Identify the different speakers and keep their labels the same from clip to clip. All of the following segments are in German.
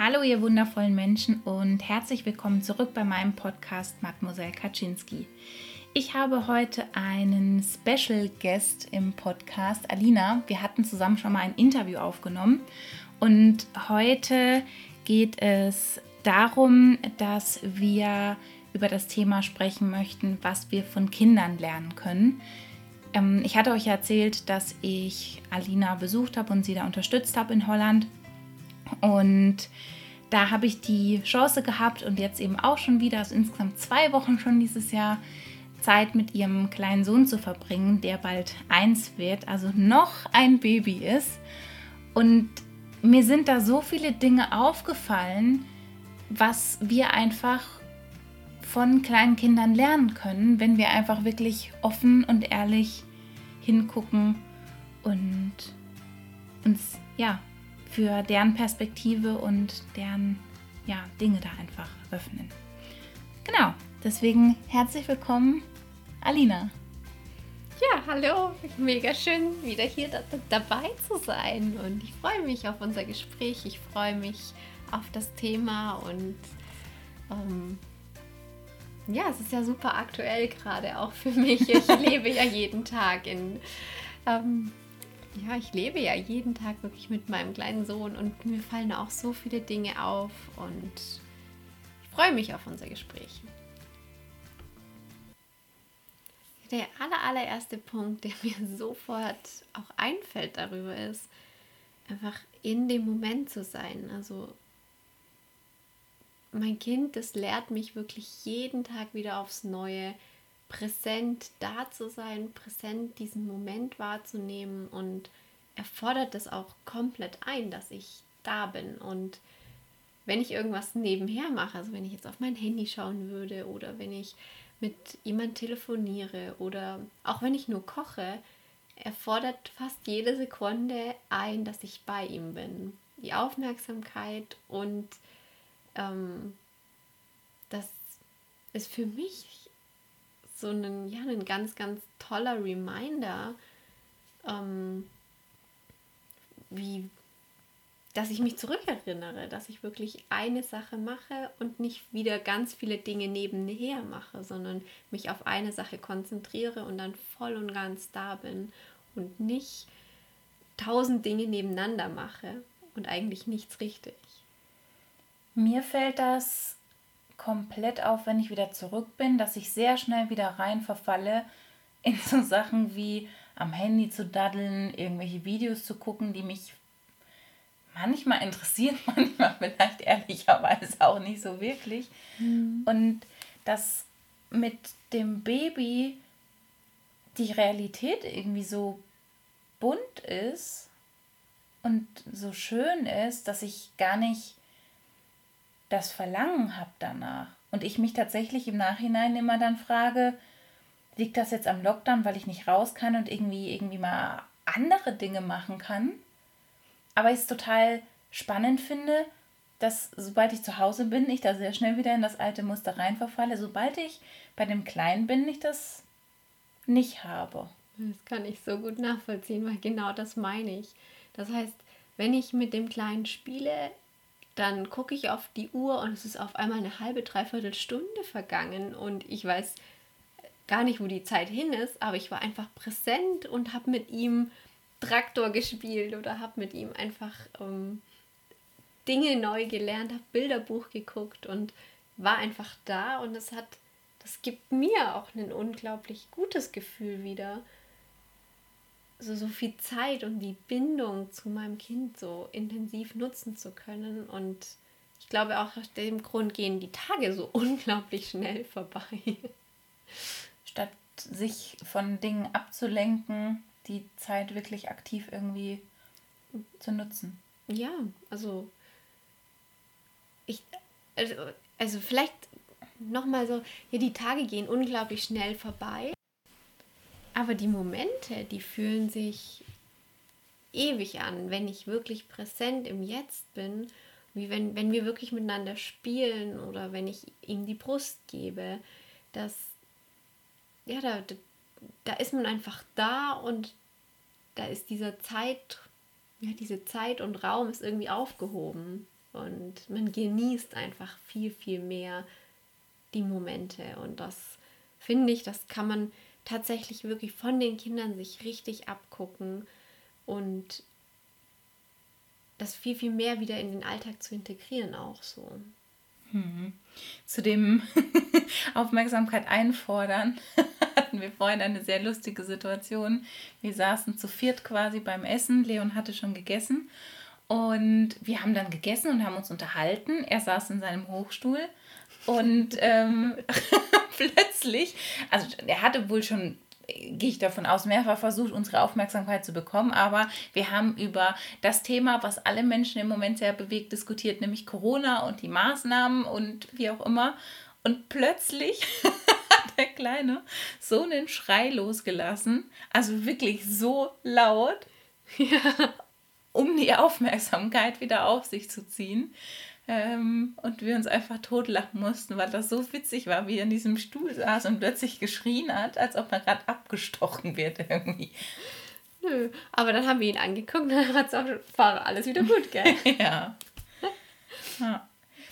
Speaker 1: Hallo ihr wundervollen Menschen und herzlich willkommen zurück bei meinem Podcast Mademoiselle Kaczynski. Ich habe heute einen Special Guest im Podcast, Alina. Wir hatten zusammen schon mal ein Interview aufgenommen und heute geht es darum, dass wir über das Thema sprechen möchten, was wir von Kindern lernen können. Ähm, ich hatte euch erzählt, dass ich Alina besucht habe und sie da unterstützt habe in Holland. Und da habe ich die Chance gehabt und jetzt eben auch schon wieder, also insgesamt zwei Wochen schon dieses Jahr, Zeit mit ihrem kleinen Sohn zu verbringen, der bald eins wird, also noch ein Baby ist. Und mir sind da so viele Dinge aufgefallen, was wir einfach von kleinen Kindern lernen können, wenn wir einfach wirklich offen und ehrlich hingucken und uns ja für deren Perspektive und deren ja, Dinge da einfach öffnen. Genau, deswegen herzlich willkommen, Alina.
Speaker 2: Ja, hallo, mega schön, wieder hier da, dabei zu sein. Und ich freue mich auf unser Gespräch. Ich freue mich auf das Thema und ähm, ja, es ist ja super aktuell gerade auch für mich. Ich lebe ja jeden Tag in ähm, ja, ich lebe ja jeden Tag wirklich mit meinem kleinen Sohn und mir fallen auch so viele Dinge auf und ich freue mich auf unser Gespräch. Der aller, allererste Punkt, der mir sofort auch einfällt darüber ist, einfach in dem Moment zu sein. Also mein Kind, das lehrt mich wirklich jeden Tag wieder aufs Neue, präsent da zu sein, präsent diesen Moment wahrzunehmen und erfordert das auch komplett ein, dass ich da bin. Und wenn ich irgendwas nebenher mache, also wenn ich jetzt auf mein Handy schauen würde oder wenn ich mit jemand telefoniere oder auch wenn ich nur koche, erfordert fast jede Sekunde ein, dass ich bei ihm bin. Die Aufmerksamkeit und ähm, das ist für mich so ein, ja, ein ganz, ganz toller Reminder, ähm, wie, dass ich mich zurückerinnere, dass ich wirklich eine Sache mache und nicht wieder ganz viele Dinge nebenher mache, sondern mich auf eine Sache konzentriere und dann voll und ganz da bin und nicht tausend Dinge nebeneinander mache und eigentlich nichts richtig.
Speaker 1: Mir fällt das komplett auf, wenn ich wieder zurück bin, dass ich sehr schnell wieder rein verfalle in so Sachen wie am Handy zu daddeln, irgendwelche Videos zu gucken, die mich manchmal interessieren, manchmal vielleicht ehrlicherweise auch nicht so wirklich. Mhm. Und dass mit dem Baby die Realität irgendwie so bunt ist und so schön ist, dass ich gar nicht das Verlangen habe danach. Und ich mich tatsächlich im Nachhinein immer dann frage, liegt das jetzt am Lockdown, weil ich nicht raus kann und irgendwie, irgendwie mal andere Dinge machen kann? Aber ich es total spannend finde, dass sobald ich zu Hause bin, ich da sehr schnell wieder in das alte Muster reinverfalle. Sobald ich bei dem Kleinen bin, ich das nicht habe.
Speaker 2: Das kann ich so gut nachvollziehen, weil genau das meine ich. Das heißt, wenn ich mit dem Kleinen spiele, dann gucke ich auf die Uhr und es ist auf einmal eine halbe, dreiviertel Stunde vergangen und ich weiß gar nicht, wo die Zeit hin ist, aber ich war einfach präsent und habe mit ihm Traktor gespielt oder habe mit ihm einfach ähm, Dinge neu gelernt, habe Bilderbuch geguckt und war einfach da und es hat, das gibt mir auch ein unglaublich gutes Gefühl wieder so, so viel Zeit und die Bindung zu meinem Kind so intensiv nutzen zu können. Und ich glaube auch aus dem Grund gehen die Tage so unglaublich schnell vorbei.
Speaker 1: Statt sich von Dingen abzulenken, die Zeit wirklich aktiv irgendwie zu nutzen.
Speaker 2: Ja, also ich, also, also vielleicht nochmal so, ja, die Tage gehen unglaublich schnell vorbei. Aber die Momente, die fühlen sich ewig an, wenn ich wirklich präsent im Jetzt bin, wie wenn, wenn wir wirklich miteinander spielen oder wenn ich ihm die Brust gebe, dass ja, da, da ist man einfach da und da ist dieser Zeit, ja, diese Zeit und Raum ist irgendwie aufgehoben. und man genießt einfach viel, viel mehr die Momente. Und das finde ich, das kann man tatsächlich wirklich von den Kindern sich richtig abgucken und das viel, viel mehr wieder in den Alltag zu integrieren auch so.
Speaker 1: Hm. Zu dem Aufmerksamkeit einfordern hatten wir vorhin eine sehr lustige Situation. Wir saßen zu viert quasi beim Essen. Leon hatte schon gegessen und wir haben dann gegessen und haben uns unterhalten. Er saß in seinem Hochstuhl und ähm, plötzlich, also er hatte wohl schon gehe ich davon aus, mehrfach versucht, unsere Aufmerksamkeit zu bekommen. Aber wir haben über das Thema, was alle Menschen im Moment sehr bewegt, diskutiert, nämlich Corona und die Maßnahmen und wie auch immer. Und plötzlich hat der Kleine so einen Schrei losgelassen, also wirklich so laut. Ja um die Aufmerksamkeit wieder auf sich zu ziehen. Ähm, und wir uns einfach totlachen mussten, weil das so witzig war, wie er in diesem Stuhl saß und plötzlich geschrien hat, als ob er gerade abgestochen wird irgendwie.
Speaker 2: Nö, aber dann haben wir ihn angeguckt und dann hat es auch war alles wieder gut, gell?
Speaker 1: ja. ja.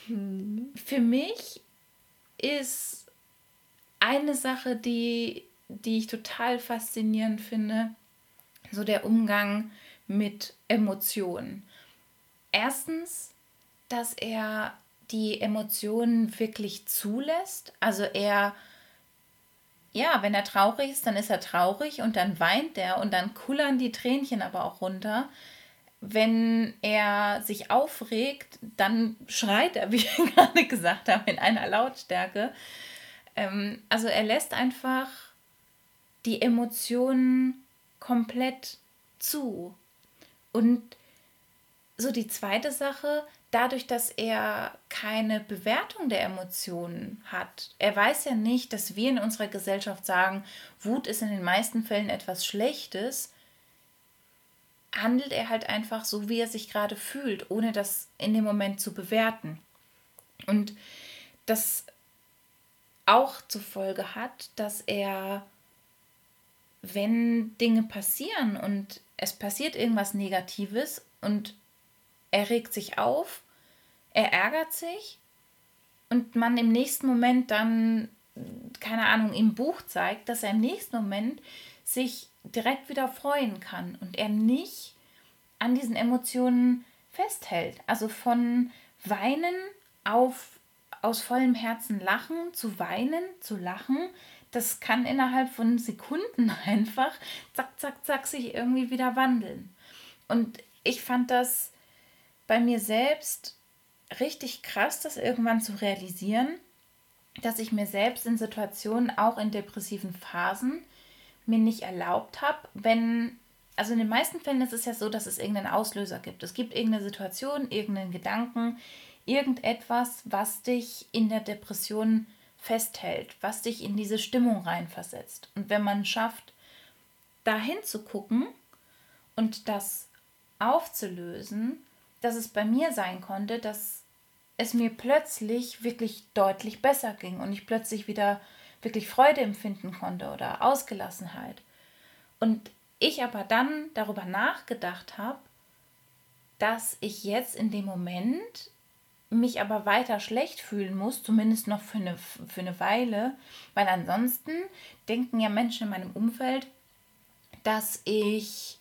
Speaker 1: Hm. Für mich ist eine Sache, die, die ich total faszinierend finde, so der Umgang mit Emotionen. Erstens, dass er die Emotionen wirklich zulässt. Also er, ja, wenn er traurig ist, dann ist er traurig und dann weint er und dann kullern die Tränchen aber auch runter. Wenn er sich aufregt, dann schreit er, wie wir gerade gesagt haben, in einer Lautstärke. Ähm, also er lässt einfach die Emotionen komplett zu. Und so die zweite Sache, dadurch, dass er keine Bewertung der Emotionen hat. Er weiß ja nicht, dass wir in unserer Gesellschaft sagen, Wut ist in den meisten Fällen etwas Schlechtes, handelt er halt einfach so, wie er sich gerade fühlt, ohne das in dem Moment zu bewerten. Und das auch zur Folge hat, dass er, wenn Dinge passieren und es passiert irgendwas Negatives und er regt sich auf, er ärgert sich und man im nächsten Moment dann, keine Ahnung, im Buch zeigt, dass er im nächsten Moment sich direkt wieder freuen kann und er nicht an diesen Emotionen festhält. Also von Weinen auf aus vollem Herzen lachen, zu weinen, zu lachen, das kann innerhalb von Sekunden einfach zack, zack, zack sich irgendwie wieder wandeln. Und ich fand das bei mir selbst richtig krass, das irgendwann zu realisieren, dass ich mir selbst in Situationen, auch in depressiven Phasen, mir nicht erlaubt habe, wenn, also in den meisten Fällen ist es ja so, dass es irgendeinen Auslöser gibt. Es gibt irgendeine Situation, irgendeinen Gedanken, irgendetwas, was dich in der Depression festhält, was dich in diese Stimmung reinversetzt. Und wenn man schafft, dahin zu gucken und das aufzulösen, dass es bei mir sein konnte, dass es mir plötzlich wirklich deutlich besser ging und ich plötzlich wieder wirklich Freude empfinden konnte oder Ausgelassenheit. Und ich aber dann darüber nachgedacht habe, dass ich jetzt in dem Moment mich aber weiter schlecht fühlen muss, zumindest noch für eine, für eine Weile, weil ansonsten denken ja Menschen in meinem Umfeld, dass ich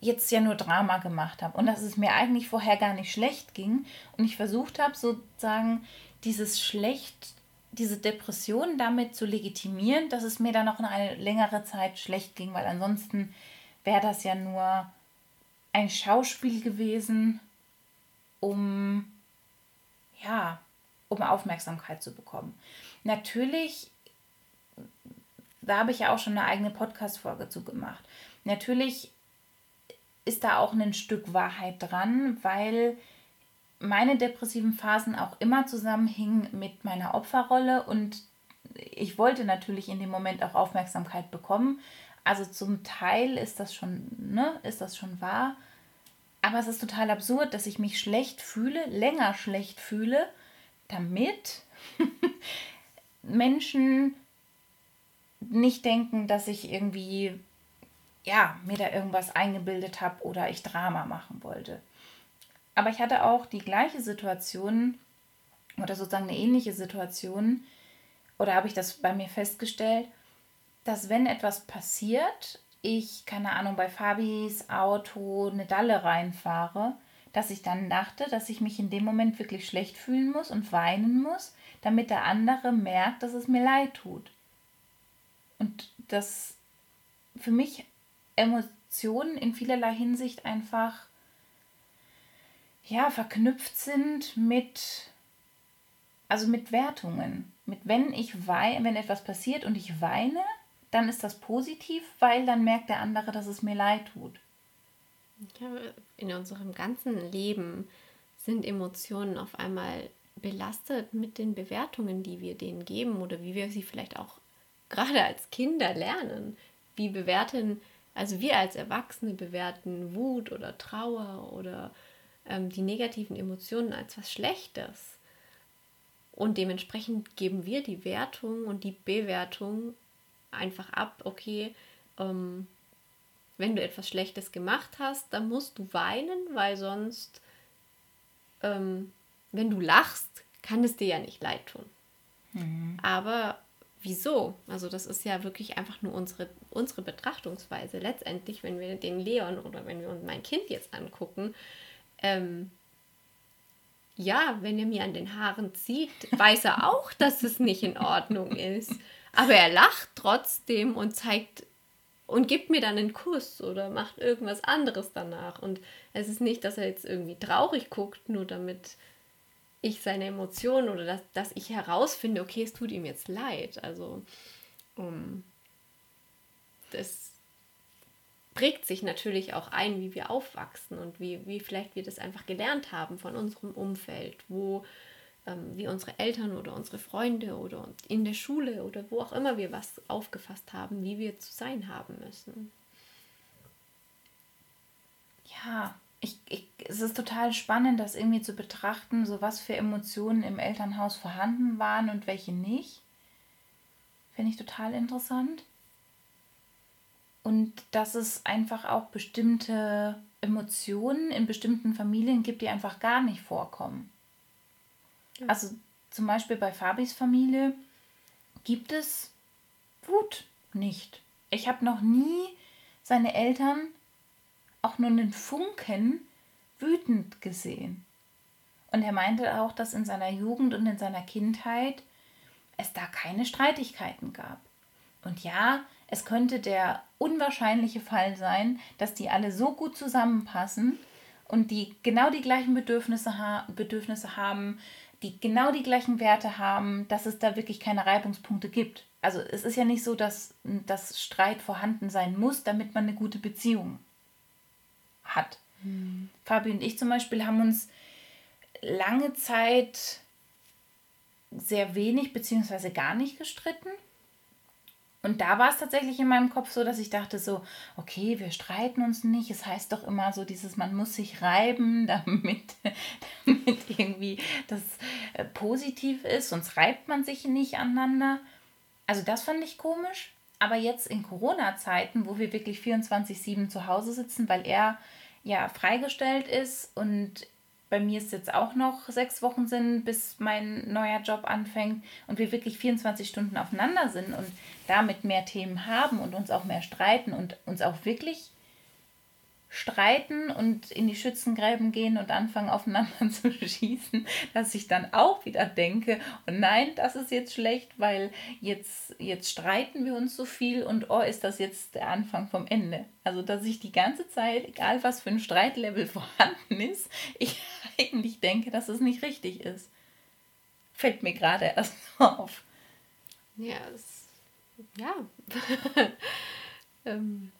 Speaker 1: jetzt ja nur Drama gemacht habe und dass es mir eigentlich vorher gar nicht schlecht ging und ich versucht habe sozusagen dieses schlecht, diese Depression damit zu legitimieren, dass es mir dann noch eine längere Zeit schlecht ging, weil ansonsten wäre das ja nur ein Schauspiel gewesen, um ja, um Aufmerksamkeit zu bekommen. Natürlich, da habe ich ja auch schon eine eigene Podcast-Folge zu gemacht. Natürlich ist da auch ein Stück Wahrheit dran, weil meine depressiven Phasen auch immer zusammenhingen mit meiner Opferrolle und ich wollte natürlich in dem Moment auch Aufmerksamkeit bekommen. Also zum Teil ist das schon, ne, ist das schon wahr. Aber es ist total absurd, dass ich mich schlecht fühle, länger schlecht fühle, damit Menschen nicht denken, dass ich irgendwie, ja, mir da irgendwas eingebildet habe oder ich Drama machen wollte. Aber ich hatte auch die gleiche Situation oder sozusagen eine ähnliche Situation, oder habe ich das bei mir festgestellt, dass wenn etwas passiert, ich, keine Ahnung, bei Fabis Auto eine Dalle reinfahre, dass ich dann dachte, dass ich mich in dem Moment wirklich schlecht fühlen muss und weinen muss, damit der andere merkt, dass es mir leid tut. Und dass für mich Emotionen in vielerlei Hinsicht einfach ja verknüpft sind mit also mit Wertungen. Mit wenn ich weine, wenn etwas passiert und ich weine, dann ist das positiv, weil dann merkt der andere, dass es mir leid tut.
Speaker 2: In unserem ganzen Leben sind Emotionen auf einmal belastet mit den Bewertungen, die wir denen geben oder wie wir sie vielleicht auch gerade als Kinder lernen. Wie bewerten, also wir als Erwachsene bewerten Wut oder Trauer oder ähm, die negativen Emotionen als was Schlechtes. Und dementsprechend geben wir die Wertung und die Bewertung einfach ab, okay, ähm, wenn du etwas Schlechtes gemacht hast, dann musst du weinen, weil sonst, ähm, wenn du lachst, kann es dir ja nicht leid tun. Mhm. Aber wieso? Also das ist ja wirklich einfach nur unsere, unsere Betrachtungsweise. Letztendlich, wenn wir den Leon oder wenn wir uns mein Kind jetzt angucken, ähm, ja, wenn er mir an den Haaren zieht, weiß er auch, dass es nicht in Ordnung ist. Aber er lacht trotzdem und zeigt und gibt mir dann einen Kuss oder macht irgendwas anderes danach. Und es ist nicht, dass er jetzt irgendwie traurig guckt, nur damit ich seine Emotionen oder dass, dass ich herausfinde, okay, es tut ihm jetzt leid. Also um, das prägt sich natürlich auch ein, wie wir aufwachsen und wie, wie vielleicht wir das einfach gelernt haben von unserem Umfeld, wo ähm, wie unsere Eltern oder unsere Freunde oder in der Schule oder wo auch immer wir was aufgefasst haben, wie wir zu sein haben müssen.
Speaker 1: Ja, ich, ich, es ist total spannend, das irgendwie zu betrachten, so was für Emotionen im Elternhaus vorhanden waren und welche nicht. Finde ich total interessant. Und dass es einfach auch bestimmte Emotionen in bestimmten Familien gibt, die einfach gar nicht vorkommen. Also zum Beispiel bei Fabis Familie gibt es Wut nicht. Ich habe noch nie seine Eltern auch nur einen Funken wütend gesehen. Und er meinte auch, dass in seiner Jugend und in seiner Kindheit es da keine Streitigkeiten gab. Und ja, es könnte der unwahrscheinliche Fall sein, dass die alle so gut zusammenpassen und die genau die gleichen Bedürfnisse, ha Bedürfnisse haben, die genau die gleichen Werte haben, dass es da wirklich keine Reibungspunkte gibt. Also es ist ja nicht so, dass das Streit vorhanden sein muss, damit man eine gute Beziehung hat. Mhm. Fabi und ich zum Beispiel haben uns lange Zeit sehr wenig bzw. gar nicht gestritten. Und da war es tatsächlich in meinem Kopf so, dass ich dachte so, okay, wir streiten uns nicht. Es heißt doch immer so dieses, man muss sich reiben, damit, damit irgendwie das äh, positiv ist, sonst reibt man sich nicht aneinander. Also das fand ich komisch. Aber jetzt in Corona-Zeiten, wo wir wirklich 24-7 zu Hause sitzen, weil er ja freigestellt ist und bei mir ist jetzt auch noch sechs Wochen sind, bis mein neuer Job anfängt und wir wirklich 24 Stunden aufeinander sind und damit mehr Themen haben und uns auch mehr streiten und uns auch wirklich streiten und in die Schützengräben gehen und anfangen aufeinander zu schießen, dass ich dann auch wieder denke, oh nein, das ist jetzt schlecht, weil jetzt, jetzt streiten wir uns so viel und oh, ist das jetzt der Anfang vom Ende. Also, dass ich die ganze Zeit, egal was für ein Streitlevel vorhanden ist, ich eigentlich denke, dass es nicht richtig ist. Fällt mir gerade erst auf.
Speaker 2: Ja, es, ja. ähm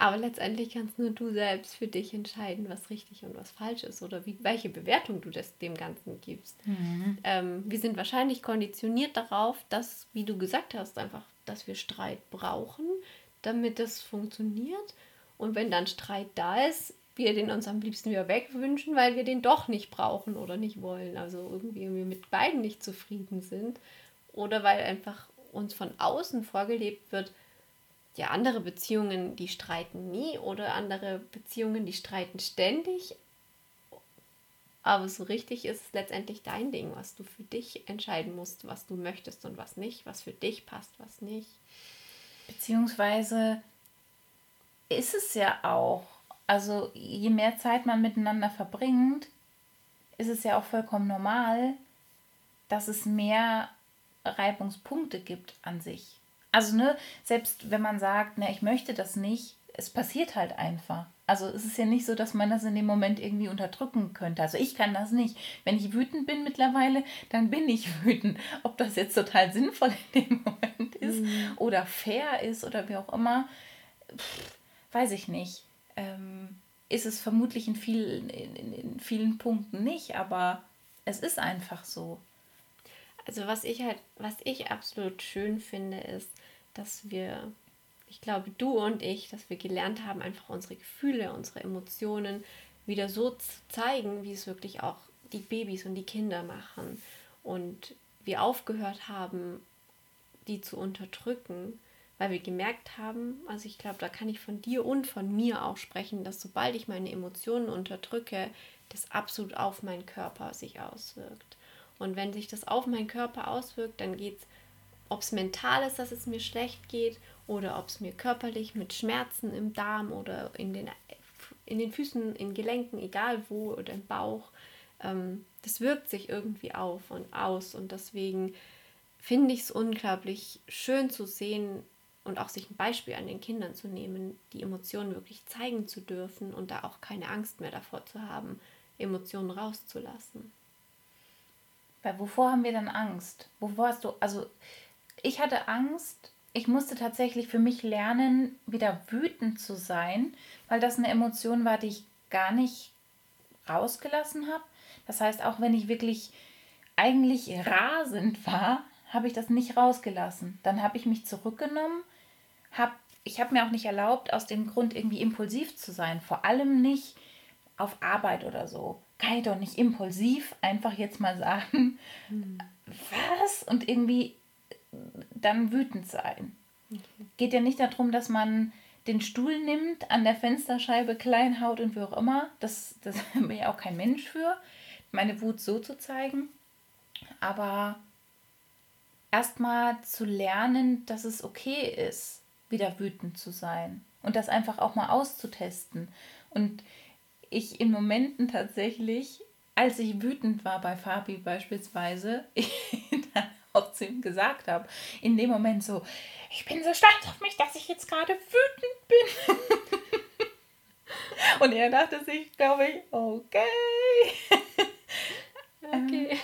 Speaker 2: aber letztendlich kannst nur du selbst für dich entscheiden, was richtig und was falsch ist oder wie, welche Bewertung du das, dem Ganzen gibst. Mhm. Ähm, wir sind wahrscheinlich konditioniert darauf, dass, wie du gesagt hast, einfach, dass wir Streit brauchen, damit das funktioniert. Und wenn dann Streit da ist, wir den uns am liebsten wieder wegwünschen, weil wir den doch nicht brauchen oder nicht wollen. Also irgendwie wir mit beiden nicht zufrieden sind. Oder weil einfach uns von außen vorgelebt wird, ja, andere Beziehungen, die streiten nie oder andere Beziehungen, die streiten ständig. Aber so richtig ist es letztendlich dein Ding, was du für dich entscheiden musst, was du möchtest und was nicht, was für dich passt, was nicht.
Speaker 1: Beziehungsweise ist es ja auch, also je mehr Zeit man miteinander verbringt, ist es ja auch vollkommen normal, dass es mehr Reibungspunkte gibt an sich. Also, ne, selbst wenn man sagt, ne, ich möchte das nicht, es passiert halt einfach. Also es ist ja nicht so, dass man das in dem Moment irgendwie unterdrücken könnte. Also ich kann das nicht. Wenn ich wütend bin mittlerweile, dann bin ich wütend. Ob das jetzt total sinnvoll in dem Moment ist mhm. oder fair ist oder wie auch immer, pff, weiß ich nicht. Ähm, ist es vermutlich in, viel, in, in, in vielen Punkten nicht, aber es ist einfach so.
Speaker 2: Also was ich halt, was ich absolut schön finde, ist, dass wir ich glaube, du und ich, dass wir gelernt haben, einfach unsere Gefühle, unsere Emotionen wieder so zu zeigen, wie es wirklich auch die Babys und die Kinder machen. Und wir aufgehört haben, die zu unterdrücken, weil wir gemerkt haben, also ich glaube, da kann ich von dir und von mir auch sprechen, dass sobald ich meine Emotionen unterdrücke, das absolut auf meinen Körper sich auswirkt. Und wenn sich das auf meinen Körper auswirkt, dann geht es, ob es mental ist, dass es mir schlecht geht oder ob es mir körperlich mit Schmerzen im Darm oder in den, in den Füßen, in Gelenken, egal wo oder im Bauch, ähm, das wirkt sich irgendwie auf und aus und deswegen finde ich es unglaublich schön zu sehen und auch sich ein Beispiel an den Kindern zu nehmen, die Emotionen wirklich zeigen zu dürfen und da auch keine Angst mehr davor zu haben, Emotionen rauszulassen.
Speaker 1: Weil wovor haben wir dann Angst? Wovor hast du, also ich hatte Angst, ich musste tatsächlich für mich lernen, wieder wütend zu sein, weil das eine Emotion war, die ich gar nicht rausgelassen habe. Das heißt, auch wenn ich wirklich eigentlich rasend war, habe ich das nicht rausgelassen. Dann habe ich mich zurückgenommen, hab, ich habe mir auch nicht erlaubt, aus dem Grund irgendwie impulsiv zu sein. Vor allem nicht auf Arbeit oder so. Kann ich doch nicht impulsiv einfach jetzt mal sagen, hm. was? Und irgendwie dann wütend sein. Geht ja nicht darum, dass man den Stuhl nimmt, an der Fensterscheibe klein haut und wie auch immer. Das, das bin ja auch kein Mensch für, meine Wut so zu zeigen. Aber erstmal zu lernen, dass es okay ist, wieder wütend zu sein und das einfach auch mal auszutesten. Und ich in Momenten tatsächlich, als ich wütend war bei Fabi beispielsweise, dann auch zu ihm gesagt habe. In dem Moment so, ich bin so stolz auf mich, dass ich jetzt gerade wütend bin. Und er dachte sich, glaube ich, okay. Okay.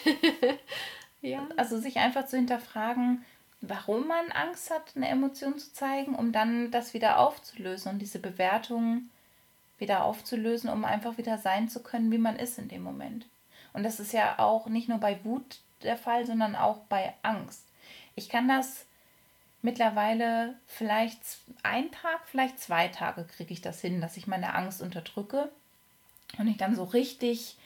Speaker 1: ja. Also sich einfach zu hinterfragen, warum man Angst hat, eine Emotion zu zeigen, um dann das wieder aufzulösen und diese Bewertung wieder aufzulösen, um einfach wieder sein zu können, wie man ist in dem Moment. Und das ist ja auch nicht nur bei Wut der Fall, sondern auch bei Angst. Ich kann das mittlerweile vielleicht einen Tag, vielleicht zwei Tage kriege ich das hin, dass ich meine Angst unterdrücke und ich dann so richtig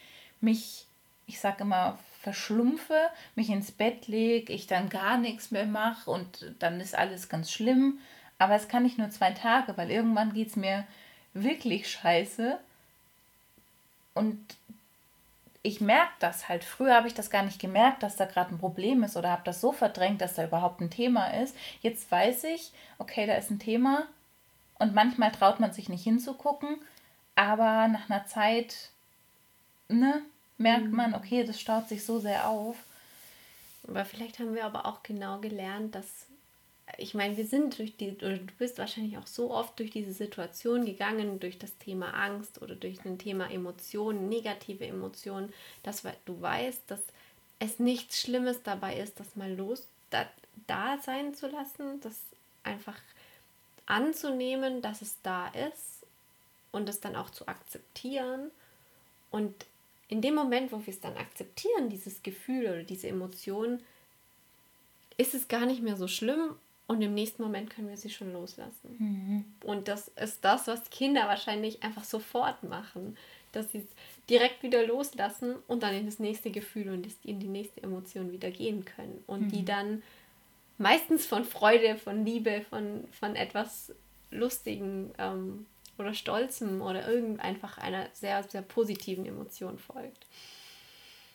Speaker 1: mich, ich sage immer, verschlumpfe, mich ins Bett lege, ich dann gar nichts mehr mache und dann ist alles ganz schlimm. Aber es kann nicht nur zwei Tage, weil irgendwann geht es mir wirklich scheiße. Und ich merke das halt. Früher habe ich das gar nicht gemerkt, dass da gerade ein Problem ist oder habe das so verdrängt, dass da überhaupt ein Thema ist. Jetzt weiß ich, okay, da ist ein Thema und manchmal traut man sich nicht hinzugucken, aber nach einer Zeit ne, merkt mhm. man, okay, das staut sich so sehr auf.
Speaker 2: Aber vielleicht haben wir aber auch genau gelernt, dass ich meine, wir sind durch die, oder du bist wahrscheinlich auch so oft durch diese Situation gegangen, durch das Thema Angst oder durch das Thema Emotionen, negative Emotionen, dass du weißt, dass es nichts Schlimmes dabei ist, das mal los da, da sein zu lassen, das einfach anzunehmen, dass es da ist und es dann auch zu akzeptieren. Und in dem Moment, wo wir es dann akzeptieren, dieses Gefühl oder diese Emotion, ist es gar nicht mehr so schlimm und im nächsten Moment können wir sie schon loslassen. Mhm. Und das ist das, was Kinder wahrscheinlich einfach sofort machen, dass sie es direkt wieder loslassen und dann in das nächste Gefühl und in die nächste Emotion wieder gehen können. Und mhm. die dann meistens von Freude, von Liebe, von, von etwas Lustigen ähm, oder Stolzem oder irgend einfach einer sehr, sehr positiven Emotion folgt.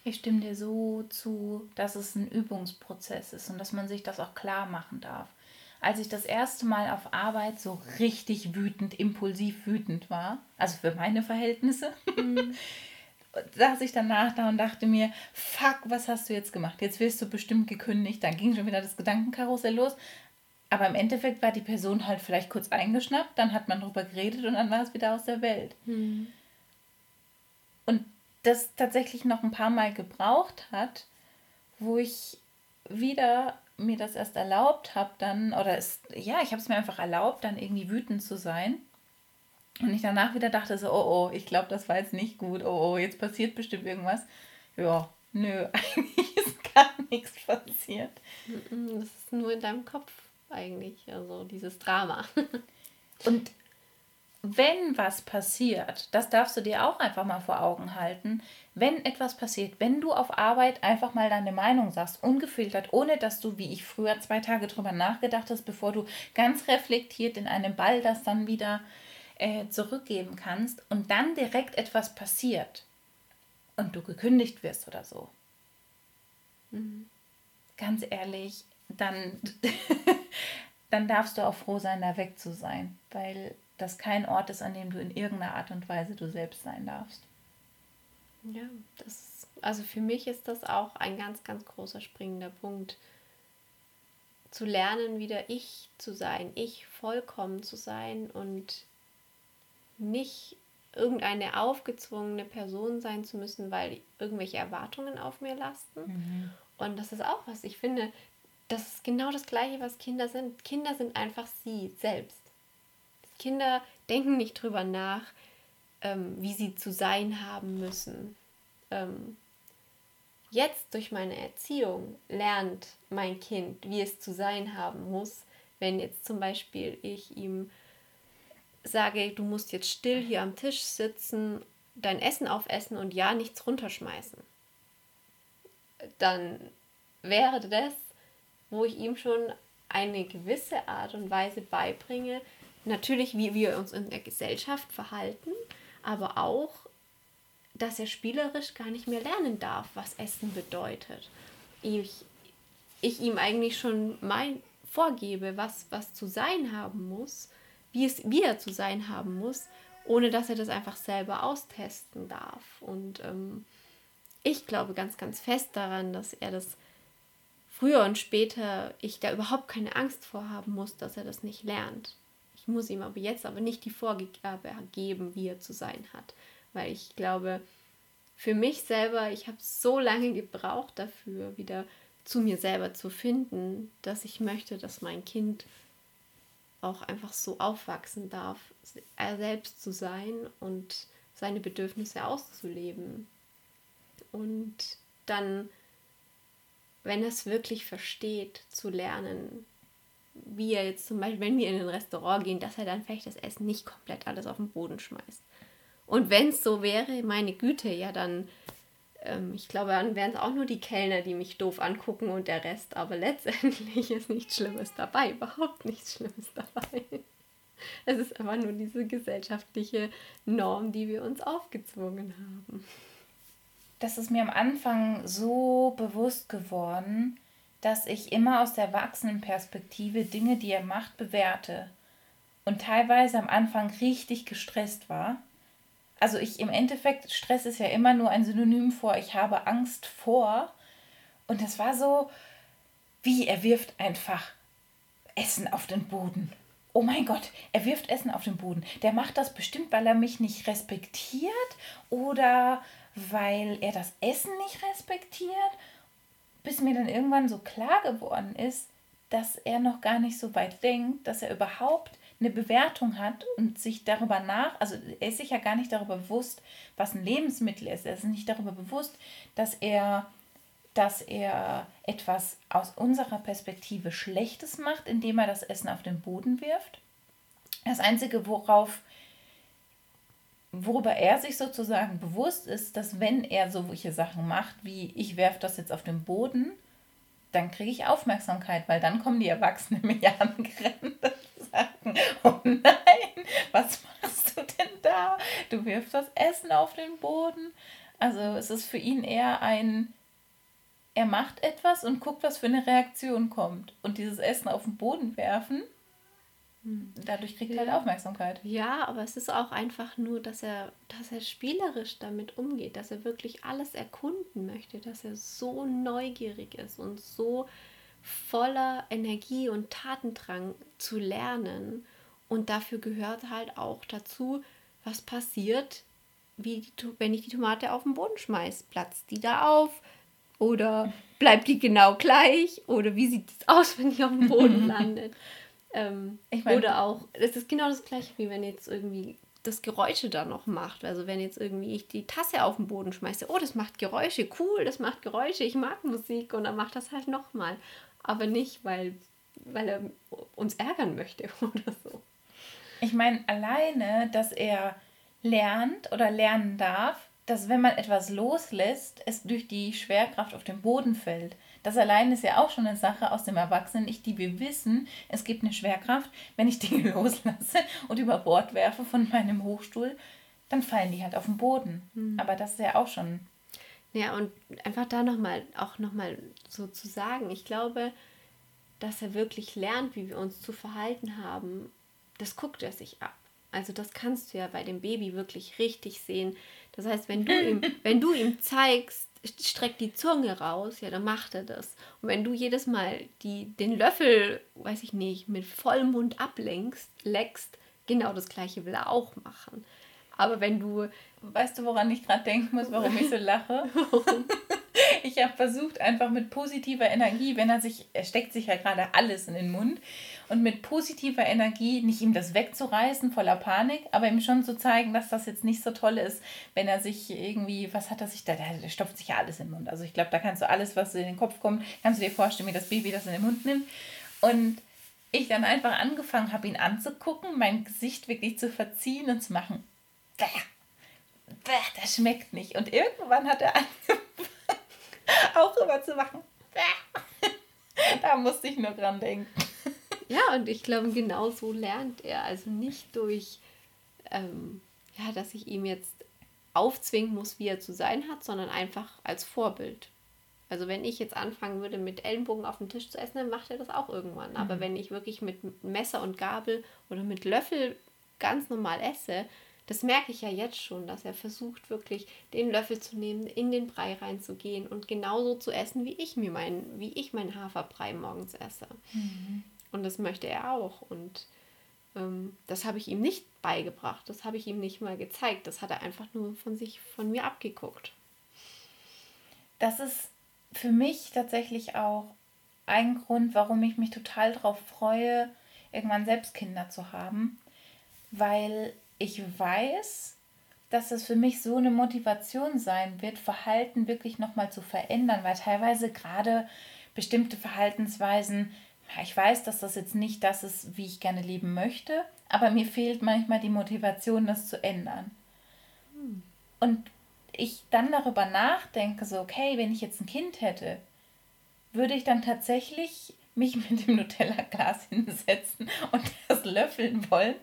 Speaker 1: Ich stimme dir so zu, dass es ein Übungsprozess ist und dass man sich das auch klar machen darf. Als ich das erste Mal auf Arbeit so richtig wütend, impulsiv wütend war, also für meine Verhältnisse, mhm. saß ich danach da und dachte mir, fuck, was hast du jetzt gemacht? Jetzt wirst du bestimmt gekündigt. Dann ging schon wieder das Gedankenkarussell los. Aber im Endeffekt war die Person halt vielleicht kurz eingeschnappt, dann hat man drüber geredet und dann war es wieder aus der Welt. Mhm. Und das tatsächlich noch ein paar Mal gebraucht hat, wo ich wieder mir das erst erlaubt habe, dann, oder es, ja, ich habe es mir einfach erlaubt, dann irgendwie wütend zu sein. Und ich danach wieder dachte so, oh, oh, ich glaube, das war jetzt nicht gut, oh, oh, jetzt passiert bestimmt irgendwas. Ja, nö, eigentlich ist gar nichts passiert.
Speaker 2: Das ist nur in deinem Kopf eigentlich, also dieses Drama.
Speaker 1: Und wenn was passiert, das darfst du dir auch einfach mal vor Augen halten, wenn etwas passiert, wenn du auf Arbeit einfach mal deine Meinung sagst, ungefiltert, ohne dass du, wie ich früher, zwei Tage drüber nachgedacht hast, bevor du ganz reflektiert in einem Ball das dann wieder äh, zurückgeben kannst und dann direkt etwas passiert und du gekündigt wirst oder so. Mhm. Ganz ehrlich, dann, dann darfst du auch froh sein, da weg zu sein, weil das kein Ort ist, an dem du in irgendeiner Art und Weise du selbst sein darfst.
Speaker 2: Ja, das, also für mich ist das auch ein ganz, ganz großer springender Punkt. Zu lernen, wieder ich zu sein, ich vollkommen zu sein und nicht irgendeine aufgezwungene Person sein zu müssen, weil irgendwelche Erwartungen auf mir lasten. Mhm. Und das ist auch was, ich finde, das ist genau das Gleiche, was Kinder sind. Kinder sind einfach sie selbst. Kinder denken nicht drüber nach, ähm, wie sie zu sein haben müssen. Ähm, jetzt durch meine Erziehung lernt mein Kind, wie es zu sein haben muss, wenn jetzt zum Beispiel ich ihm sage, du musst jetzt still hier am Tisch sitzen, dein Essen aufessen und ja, nichts runterschmeißen. Dann wäre das, wo ich ihm schon eine gewisse Art und Weise beibringe, natürlich, wie wir uns in der Gesellschaft verhalten, aber auch, dass er spielerisch gar nicht mehr lernen darf, was Essen bedeutet. Ich, ich ihm eigentlich schon mein vorgebe, was, was zu sein haben muss, wie, es, wie er zu sein haben muss, ohne dass er das einfach selber austesten darf. Und ähm, ich glaube ganz, ganz fest daran, dass er das früher und später, ich da überhaupt keine Angst vor haben muss, dass er das nicht lernt. Ich muss ihm aber jetzt aber nicht die Vorgabe geben, wie er zu sein hat. Weil ich glaube, für mich selber, ich habe so lange gebraucht dafür, wieder zu mir selber zu finden, dass ich möchte, dass mein Kind auch einfach so aufwachsen darf, er selbst zu sein und seine Bedürfnisse auszuleben. Und dann, wenn er es wirklich versteht, zu lernen, wie er jetzt zum Beispiel, wenn wir in ein Restaurant gehen, dass er dann vielleicht das Essen nicht komplett alles auf den Boden schmeißt. Und wenn es so wäre, meine Güte, ja dann, ähm, ich glaube, dann wären es auch nur die Kellner, die mich doof angucken und der Rest. Aber letztendlich ist nichts Schlimmes dabei, überhaupt nichts Schlimmes dabei. Es ist einfach nur diese gesellschaftliche Norm, die wir uns aufgezwungen haben.
Speaker 1: Das ist mir am Anfang so bewusst geworden, dass ich immer aus der Erwachsenenperspektive Dinge, die er macht, bewerte. Und teilweise am Anfang richtig gestresst war. Also ich im Endeffekt, Stress ist ja immer nur ein Synonym vor, ich habe Angst vor. Und das war so, wie er wirft einfach Essen auf den Boden. Oh mein Gott, er wirft Essen auf den Boden. Der macht das bestimmt, weil er mich nicht respektiert oder weil er das Essen nicht respektiert bis mir dann irgendwann so klar geworden ist, dass er noch gar nicht so weit denkt, dass er überhaupt eine Bewertung hat und sich darüber nach, also er ist sich ja gar nicht darüber bewusst, was ein Lebensmittel ist. Er ist nicht darüber bewusst, dass er, dass er etwas aus unserer Perspektive Schlechtes macht, indem er das Essen auf den Boden wirft. Das Einzige, worauf worüber er sich sozusagen bewusst ist, dass wenn er solche Sachen macht, wie ich werfe das jetzt auf den Boden, dann kriege ich Aufmerksamkeit, weil dann kommen die Erwachsenen mir angerannt und sagen, oh nein, was machst du denn da? Du wirfst das Essen auf den Boden. Also es ist für ihn eher ein, er macht etwas und guckt, was für eine Reaktion kommt. Und dieses Essen auf den Boden werfen. Dadurch kriegt er halt Aufmerksamkeit.
Speaker 2: Ja, aber es ist auch einfach nur, dass er, dass er spielerisch damit umgeht, dass er wirklich alles erkunden möchte, dass er so neugierig ist und so voller Energie und Tatendrang zu lernen. Und dafür gehört halt auch dazu, was passiert, wie die, wenn ich die Tomate auf den Boden schmeiße. Platzt die da auf? Oder bleibt die genau gleich? Oder wie sieht es aus, wenn die auf dem Boden landet? Ähm, ich mein, oder auch, es ist genau das gleiche, wie wenn jetzt irgendwie das Geräusche da noch macht. Also wenn jetzt irgendwie ich die Tasse auf den Boden schmeiße, oh, das macht Geräusche, cool, das macht Geräusche, ich mag Musik und dann macht das halt nochmal. Aber nicht, weil, weil er uns ärgern möchte oder so.
Speaker 1: Ich meine, alleine, dass er lernt oder lernen darf, dass wenn man etwas loslässt, es durch die Schwerkraft auf den Boden fällt. Das allein ist ja auch schon eine Sache aus dem Erwachsenen, ich, die wir wissen, es gibt eine Schwerkraft. Wenn ich Dinge loslasse und über Bord werfe von meinem Hochstuhl, dann fallen die halt auf den Boden. Mhm. Aber das ist ja auch schon.
Speaker 2: Ja, und einfach da nochmal, auch nochmal so zu sagen, ich glaube, dass er wirklich lernt, wie wir uns zu verhalten haben, das guckt er sich ab. Also das kannst du ja bei dem Baby wirklich richtig sehen. Das heißt, wenn du ihm, wenn du ihm zeigst, streck die Zunge raus, ja, dann macht er das. Und wenn du jedes Mal die, den Löffel, weiß ich nicht, mit vollem Mund ablenkst, leckst, genau das gleiche will er auch machen. Aber wenn du.
Speaker 1: Weißt du, woran ich gerade denken muss, warum ich so lache? ich habe versucht, einfach mit positiver Energie, wenn er sich, er steckt sich ja gerade alles in den Mund, und mit positiver Energie nicht ihm das wegzureißen, voller Panik, aber ihm schon zu zeigen, dass das jetzt nicht so toll ist, wenn er sich irgendwie, was hat er sich da, der stopft sich ja alles in den Mund. Also ich glaube, da kannst du alles, was in den Kopf kommt, kannst du dir vorstellen, wie das Baby das in den Mund nimmt. Und ich dann einfach angefangen habe, ihn anzugucken, mein Gesicht wirklich zu verziehen und zu machen. Bäh, bäh, das schmeckt nicht. Und irgendwann hat er angefangen, auch immer zu machen. Bäh. Da musste ich nur dran denken.
Speaker 2: Ja, und ich glaube, genau so lernt er. Also nicht durch, ähm, ja, dass ich ihm jetzt aufzwingen muss, wie er zu sein hat, sondern einfach als Vorbild. Also wenn ich jetzt anfangen würde, mit Ellenbogen auf dem Tisch zu essen, dann macht er das auch irgendwann. Mhm. Aber wenn ich wirklich mit Messer und Gabel oder mit Löffel ganz normal esse, das merke ich ja jetzt schon, dass er versucht, wirklich den Löffel zu nehmen, in den Brei reinzugehen und genauso zu essen, wie ich mir mein, wie ich meinen Haferbrei morgens esse. Mhm. Und das möchte er auch. Und ähm, das habe ich ihm nicht beigebracht. Das habe ich ihm nicht mal gezeigt. Das hat er einfach nur von sich, von mir abgeguckt.
Speaker 1: Das ist für mich tatsächlich auch ein Grund, warum ich mich total darauf freue, irgendwann selbst Kinder zu haben. Weil ich weiß, dass es für mich so eine Motivation sein wird, Verhalten wirklich nochmal zu verändern, weil teilweise gerade bestimmte Verhaltensweisen ich weiß, dass das jetzt nicht das ist, wie ich gerne leben möchte, aber mir fehlt manchmal die Motivation, das zu ändern. Hm. Und ich dann darüber nachdenke, so, okay, wenn ich jetzt ein Kind hätte, würde ich dann tatsächlich mich mit dem Nutella-Glas hinsetzen und das löffeln wollen?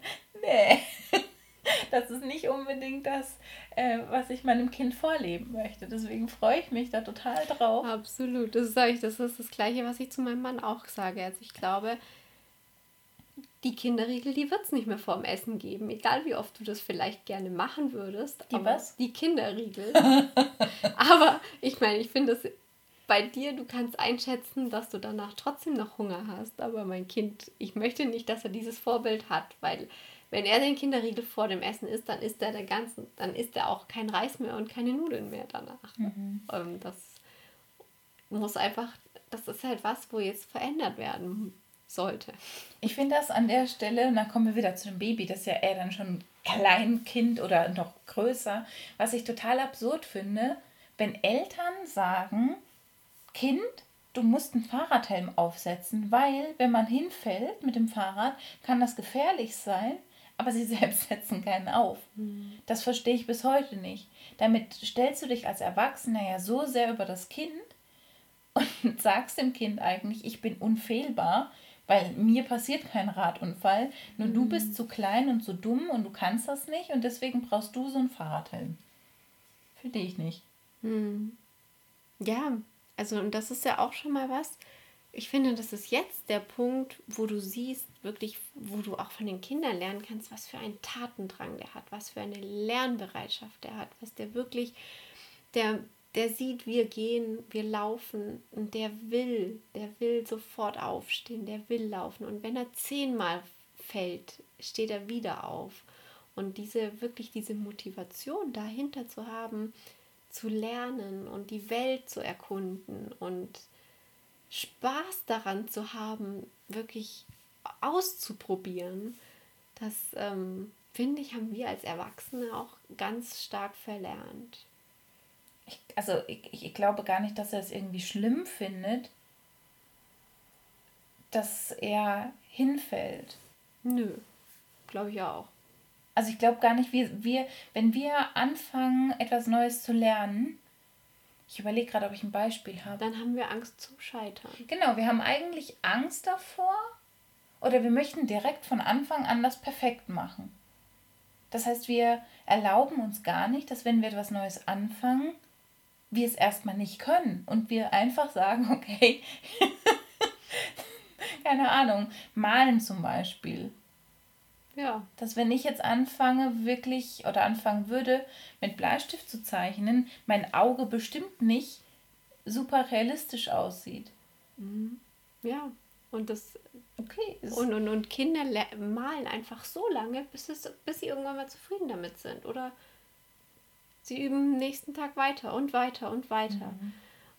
Speaker 1: Nee das ist nicht unbedingt das, äh, was ich meinem Kind vorleben möchte. Deswegen freue ich mich da total drauf.
Speaker 2: Absolut, das sage ich, das ist das Gleiche, was ich zu meinem Mann auch sage. Also ich glaube, die Kinderriegel, die wird es nicht mehr vorm Essen geben, egal wie oft du das vielleicht gerne machen würdest.
Speaker 1: Die was?
Speaker 2: Die Kinderriegel. aber ich meine, ich finde es bei dir, du kannst einschätzen, dass du danach trotzdem noch Hunger hast. Aber mein Kind, ich möchte nicht, dass er dieses Vorbild hat, weil wenn er den Kinderriegel vor dem Essen isst, dann isst er der ganzen, dann isst er auch kein Reis mehr und keine Nudeln mehr danach. Mhm. Ähm, das muss einfach, das ist halt was, wo jetzt verändert werden sollte.
Speaker 1: Ich finde das an der Stelle, und dann kommen wir wieder zu dem Baby, das ist ja eher dann schon Kleinkind oder noch größer, was ich total absurd finde, wenn Eltern sagen, Kind, du musst einen Fahrradhelm aufsetzen, weil wenn man hinfällt mit dem Fahrrad, kann das gefährlich sein aber sie selbst setzen keinen auf. Mhm. Das verstehe ich bis heute nicht. Damit stellst du dich als Erwachsener ja so sehr über das Kind und sagst dem Kind eigentlich, ich bin unfehlbar, weil mir passiert kein Radunfall, nur mhm. du bist zu klein und zu dumm und du kannst das nicht und deswegen brauchst du so einen Fahrradhelm. Finde ich nicht.
Speaker 2: Hm. Ja, also und das ist ja auch schon mal was. Ich finde, das ist jetzt der Punkt, wo du siehst, wirklich, wo du auch von den Kindern lernen kannst, was für einen Tatendrang der hat, was für eine Lernbereitschaft der hat, was der wirklich, der, der sieht, wir gehen, wir laufen und der will, der will sofort aufstehen, der will laufen. Und wenn er zehnmal fällt, steht er wieder auf. Und diese wirklich diese Motivation dahinter zu haben, zu lernen und die Welt zu erkunden und Spaß daran zu haben, wirklich auszuprobieren, das ähm, finde ich, haben wir als Erwachsene auch ganz stark verlernt.
Speaker 1: Ich, also ich, ich glaube gar nicht, dass er es irgendwie schlimm findet, dass er hinfällt.
Speaker 2: Nö, glaube ich auch.
Speaker 1: Also ich glaube gar nicht, wir, wir, wenn wir anfangen, etwas Neues zu lernen, ich überlege gerade, ob ich ein Beispiel habe.
Speaker 2: Dann haben wir Angst zum Scheitern.
Speaker 1: Genau, wir haben eigentlich Angst davor oder wir möchten direkt von Anfang an das perfekt machen. Das heißt, wir erlauben uns gar nicht, dass wenn wir etwas Neues anfangen, wir es erstmal nicht können und wir einfach sagen, okay, keine Ahnung, malen zum Beispiel. Ja. Dass wenn ich jetzt anfange, wirklich oder anfangen würde, mit Bleistift zu zeichnen, mein Auge bestimmt nicht super realistisch aussieht.
Speaker 2: Mhm. Ja, und das. Okay. Und, und, und Kinder malen einfach so lange, bis, es, bis sie irgendwann mal zufrieden damit sind. Oder sie üben nächsten Tag weiter und weiter und weiter. Mhm.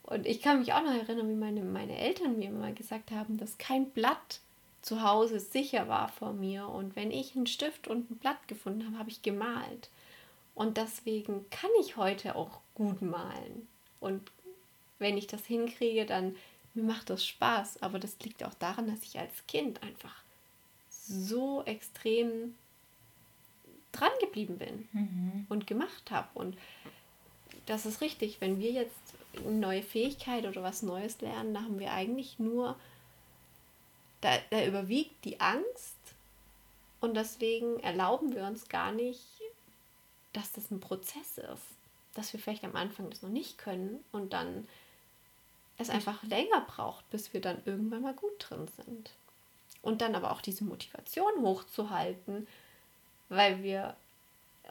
Speaker 2: Und ich kann mich auch noch erinnern, wie meine, meine Eltern mir mal gesagt haben, dass kein Blatt zu Hause sicher war vor mir. Und wenn ich einen Stift und ein Blatt gefunden habe, habe ich gemalt. Und deswegen kann ich heute auch gut malen. Und wenn ich das hinkriege, dann mir macht das Spaß. Aber das liegt auch daran, dass ich als Kind einfach so extrem dran geblieben bin mhm. und gemacht habe. Und das ist richtig. Wenn wir jetzt eine neue Fähigkeit oder was Neues lernen, da haben wir eigentlich nur da, da überwiegt die Angst und deswegen erlauben wir uns gar nicht, dass das ein Prozess ist. Dass wir vielleicht am Anfang das noch nicht können und dann es einfach länger braucht, bis wir dann irgendwann mal gut drin sind. Und dann aber auch diese Motivation hochzuhalten, weil wir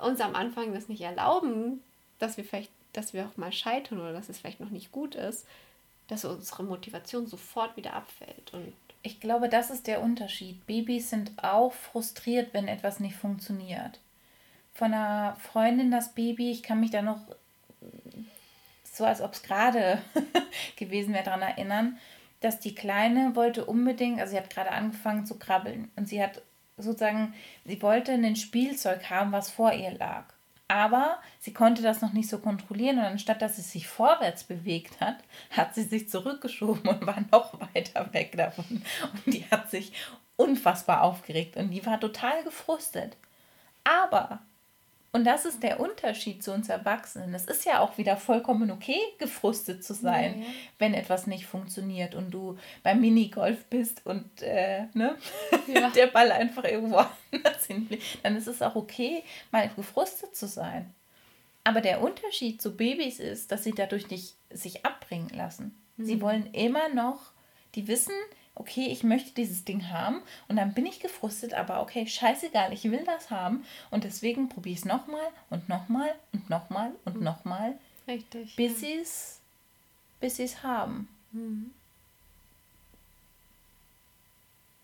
Speaker 2: uns am Anfang das nicht erlauben, dass wir vielleicht, dass wir auch mal scheitern oder dass es vielleicht noch nicht gut ist, dass unsere Motivation sofort wieder abfällt. Und
Speaker 1: ich glaube, das ist der Unterschied. Babys sind auch frustriert, wenn etwas nicht funktioniert. Von einer Freundin das Baby, ich kann mich da noch so, als ob es gerade gewesen wäre, daran erinnern, dass die Kleine wollte unbedingt, also sie hat gerade angefangen zu krabbeln und sie hat sozusagen, sie wollte ein Spielzeug haben, was vor ihr lag aber sie konnte das noch nicht so kontrollieren und anstatt dass sie sich vorwärts bewegt hat, hat sie sich zurückgeschoben und war noch weiter weg davon. Und die hat sich unfassbar aufgeregt und die war total gefrustet. Aber und das ist der Unterschied zu uns Erwachsenen. Es ist ja auch wieder vollkommen okay, gefrustet zu sein, ja, ja. wenn etwas nicht funktioniert und du beim Minigolf bist und äh, ne? Ja. der Ball einfach irgendwo anders hinfliegt. Dann ist es auch okay, mal gefrustet zu sein. Aber der Unterschied zu Babys ist, dass sie dadurch nicht sich abbringen lassen. Mhm. Sie wollen immer noch, die wissen, okay, ich möchte dieses Ding haben und dann bin ich gefrustet, aber okay, scheißegal, ich will das haben und deswegen probiere ich es nochmal und nochmal und nochmal und mhm. nochmal. Richtig. Bis ja. sie es bis sie's haben. Mhm.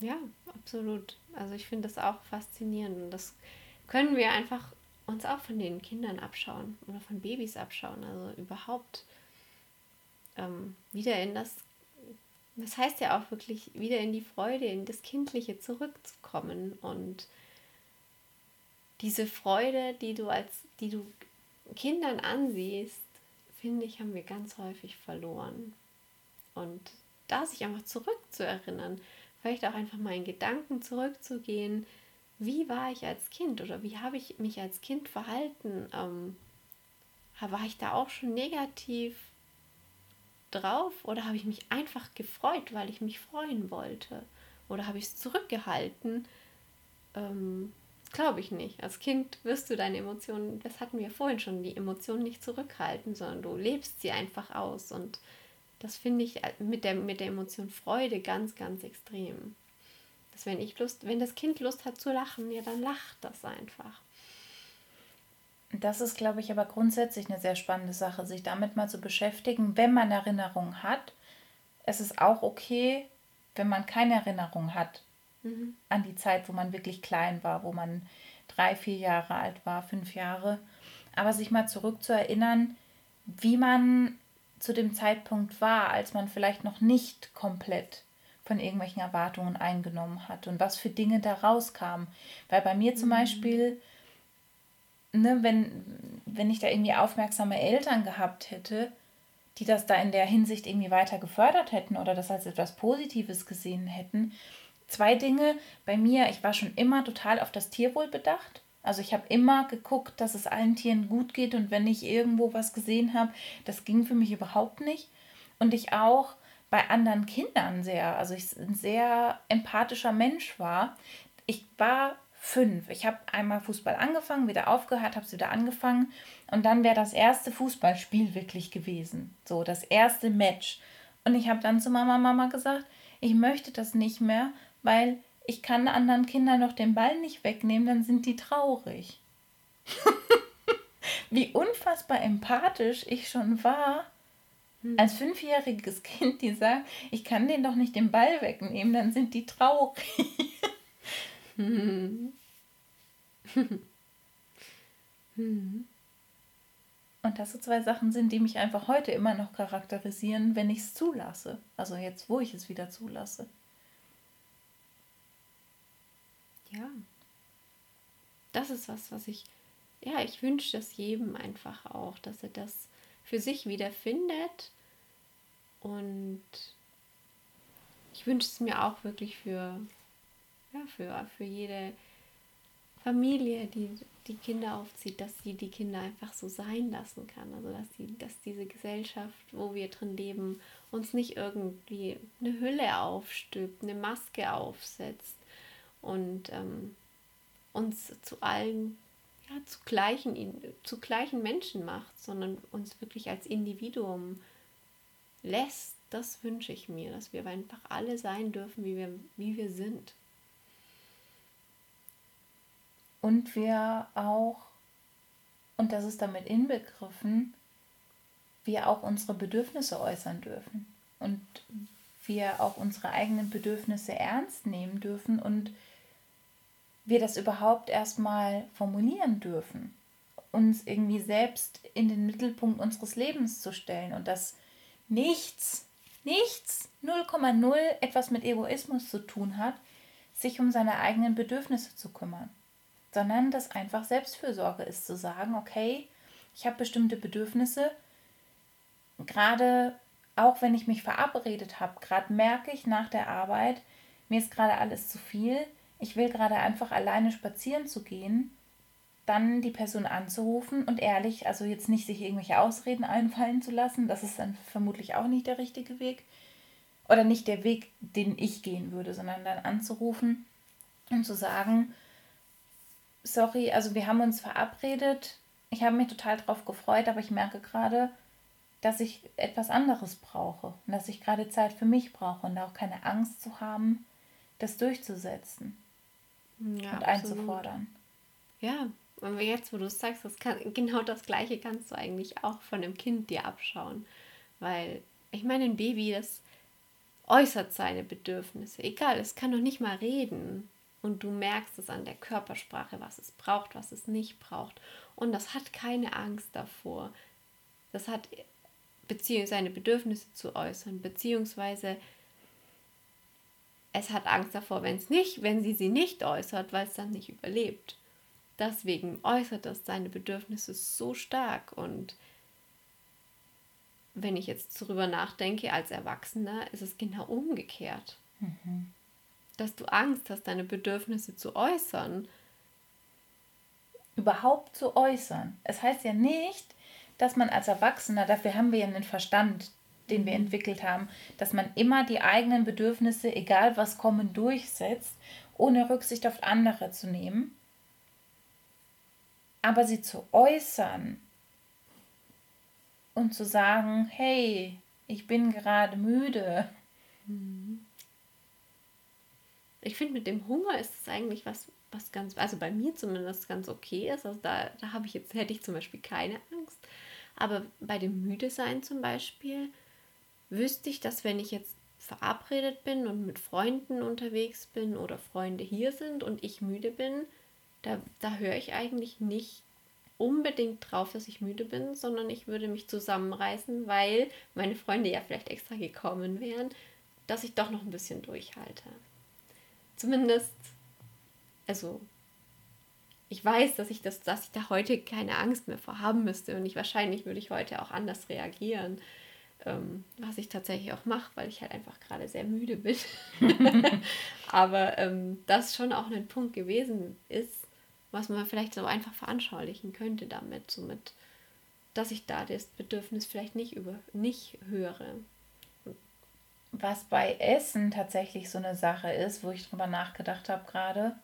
Speaker 2: Ja, absolut. Also ich finde das auch faszinierend und das können wir einfach uns auch von den Kindern abschauen oder von Babys abschauen. Also überhaupt ähm, wieder in das das heißt ja auch wirklich wieder in die Freude, in das Kindliche zurückzukommen und diese Freude, die du als, die du Kindern ansiehst, finde ich, haben wir ganz häufig verloren. Und da sich einfach zurückzuerinnern, vielleicht auch einfach mal in Gedanken zurückzugehen, wie war ich als Kind oder wie habe ich mich als Kind verhalten? Ähm, war ich da auch schon negativ drauf oder habe ich mich einfach gefreut, weil ich mich freuen wollte? Oder habe ich es zurückgehalten, ähm, Glaube ich nicht. Als Kind wirst du deine Emotionen, das hatten wir vorhin schon, die Emotionen nicht zurückhalten, sondern du lebst sie einfach aus. Und das finde ich mit der, mit der Emotion Freude ganz, ganz extrem. Dass wenn ich Lust, wenn das Kind Lust hat zu lachen, ja, dann lacht das einfach.
Speaker 1: Das ist, glaube ich, aber grundsätzlich eine sehr spannende Sache, sich damit mal zu beschäftigen, wenn man Erinnerungen hat. Es ist auch okay, wenn man keine Erinnerung hat mhm. an die Zeit, wo man wirklich klein war, wo man drei, vier Jahre alt war, fünf Jahre. Aber sich mal zurück zu erinnern, wie man zu dem Zeitpunkt war, als man vielleicht noch nicht komplett von irgendwelchen Erwartungen eingenommen hat und was für Dinge da rauskamen. Weil bei mir zum mhm. Beispiel, ne, wenn, wenn ich da irgendwie aufmerksame Eltern gehabt hätte, die das da in der Hinsicht irgendwie weiter gefördert hätten oder das als etwas Positives gesehen hätten. Zwei Dinge bei mir, ich war schon immer total auf das Tierwohl bedacht. Also ich habe immer geguckt, dass es allen Tieren gut geht und wenn ich irgendwo was gesehen habe, das ging für mich überhaupt nicht. Und ich auch bei anderen Kindern sehr, also ich ein sehr empathischer Mensch war. Ich war fünf. Ich habe einmal Fußball angefangen, wieder aufgehört, habe es wieder angefangen und dann wäre das erste Fußballspiel wirklich gewesen. So, das erste Match. Und ich habe dann zu Mama, Mama gesagt, ich möchte das nicht mehr, weil ich kann anderen Kindern noch den Ball nicht wegnehmen, dann sind die traurig. Wie unfassbar empathisch ich schon war, hm. als fünfjähriges Kind, die sagt, ich kann denen doch nicht den Ball wegnehmen, dann sind die traurig. Und das so zwei Sachen sind, die mich einfach heute immer noch charakterisieren, wenn ich es zulasse. Also jetzt, wo ich es wieder zulasse.
Speaker 2: ja, das ist was, was ich, ja, ich wünsche das jedem einfach auch, dass er das für sich wiederfindet. Und ich wünsche es mir auch wirklich für, ja, für, für jede Familie, die die Kinder aufzieht, dass sie die Kinder einfach so sein lassen kann. Also dass sie, dass diese Gesellschaft, wo wir drin leben, uns nicht irgendwie eine Hülle aufstülpt, eine Maske aufsetzt, und ähm, uns zu allen, ja, zu gleichen, zu gleichen Menschen macht, sondern uns wirklich als Individuum lässt. Das wünsche ich mir, dass wir einfach alle sein dürfen, wie wir, wie wir sind.
Speaker 1: Und wir auch, und das ist damit inbegriffen, wir auch unsere Bedürfnisse äußern dürfen. Und wir auch unsere eigenen Bedürfnisse ernst nehmen dürfen und wir das überhaupt erstmal formulieren dürfen, uns irgendwie selbst in den Mittelpunkt unseres Lebens zu stellen und dass nichts, nichts, 0,0 etwas mit Egoismus zu tun hat, sich um seine eigenen Bedürfnisse zu kümmern, sondern dass einfach Selbstfürsorge ist, zu sagen, okay, ich habe bestimmte Bedürfnisse, gerade auch wenn ich mich verabredet habe, gerade merke ich nach der Arbeit, mir ist gerade alles zu viel, ich will gerade einfach alleine spazieren zu gehen, dann die Person anzurufen und ehrlich, also jetzt nicht sich irgendwelche Ausreden einfallen zu lassen, das ist dann vermutlich auch nicht der richtige Weg. Oder nicht der Weg, den ich gehen würde, sondern dann anzurufen und zu sagen, sorry, also wir haben uns verabredet, ich habe mich total darauf gefreut, aber ich merke gerade, dass ich etwas anderes brauche und dass ich gerade Zeit für mich brauche und auch keine Angst zu haben, das durchzusetzen ja, und einzufordern.
Speaker 2: Ja, und jetzt, wo du es sagst, das kann, genau das Gleiche kannst du eigentlich auch von einem Kind dir abschauen. Weil, ich meine, ein Baby, das äußert seine Bedürfnisse. Egal, es kann noch nicht mal reden. Und du merkst es an der Körpersprache, was es braucht, was es nicht braucht. Und das hat keine Angst davor. Das hat beziehungsweise seine Bedürfnisse zu äußern, beziehungsweise es hat Angst davor, wenn es nicht, wenn sie sie nicht äußert, weil es dann nicht überlebt. Deswegen äußert es seine Bedürfnisse so stark und wenn ich jetzt darüber nachdenke, als Erwachsener ist es genau umgekehrt. Mhm. Dass du Angst hast, deine Bedürfnisse zu äußern.
Speaker 1: Überhaupt zu äußern. Es heißt ja nicht, dass man als Erwachsener, dafür haben wir ja einen Verstand, den wir entwickelt haben, dass man immer die eigenen Bedürfnisse, egal was kommen, durchsetzt, ohne Rücksicht auf andere zu nehmen. Aber sie zu äußern und zu sagen, hey, ich bin gerade müde.
Speaker 2: Mhm. Ich finde, mit dem Hunger ist es eigentlich was, was ganz, also bei mir zumindest ganz okay ist. Also da, da habe ich jetzt, hätte ich zum Beispiel keine Angst. Aber bei dem Müde-Sein zum Beispiel wüsste ich, dass wenn ich jetzt verabredet bin und mit Freunden unterwegs bin oder Freunde hier sind und ich müde bin, da, da höre ich eigentlich nicht unbedingt drauf, dass ich müde bin, sondern ich würde mich zusammenreißen, weil meine Freunde ja vielleicht extra gekommen wären, dass ich doch noch ein bisschen durchhalte. Zumindest, also ich weiß, dass ich das, dass ich da heute keine Angst mehr vor haben müsste und ich wahrscheinlich würde ich heute auch anders reagieren, ähm, was ich tatsächlich auch mache, weil ich halt einfach gerade sehr müde bin. Aber ähm, das schon auch ein Punkt gewesen ist, was man vielleicht so einfach veranschaulichen könnte damit, somit, dass ich da das Bedürfnis vielleicht nicht über nicht höre.
Speaker 1: Was bei Essen tatsächlich so eine Sache ist, wo ich drüber nachgedacht habe gerade,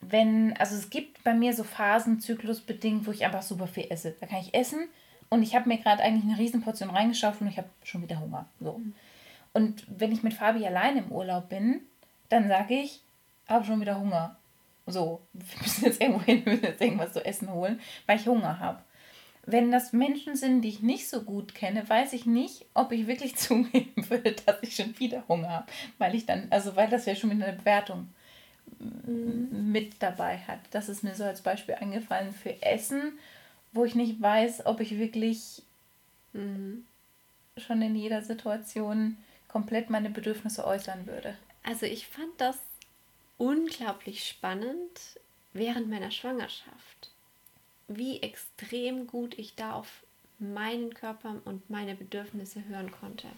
Speaker 1: wenn, also es gibt bei mir so Phasen zyklusbedingt, wo ich einfach super viel esse. Da kann ich essen und ich habe mir gerade eigentlich eine Riesenportion reingeschaufelt und ich habe schon wieder Hunger. So. Mhm. Und wenn ich mit Fabi allein im Urlaub bin, dann sage ich, habe schon wieder Hunger. So, wir müssen jetzt irgendwo hin, wir müssen jetzt irgendwas zu essen holen, weil ich Hunger habe. Wenn das Menschen sind, die ich nicht so gut kenne, weiß ich nicht, ob ich wirklich zugeben würde, dass ich schon wieder Hunger habe. Weil ich dann, also weil das ja schon wieder eine Bewertung mhm. mit dabei hat. Das ist mir so als Beispiel eingefallen für Essen, wo ich nicht weiß, ob ich wirklich mhm. schon in jeder Situation komplett meine Bedürfnisse äußern würde.
Speaker 2: Also ich fand das unglaublich spannend während meiner Schwangerschaft, wie extrem gut ich da auf meinen Körper und meine Bedürfnisse hören konnte.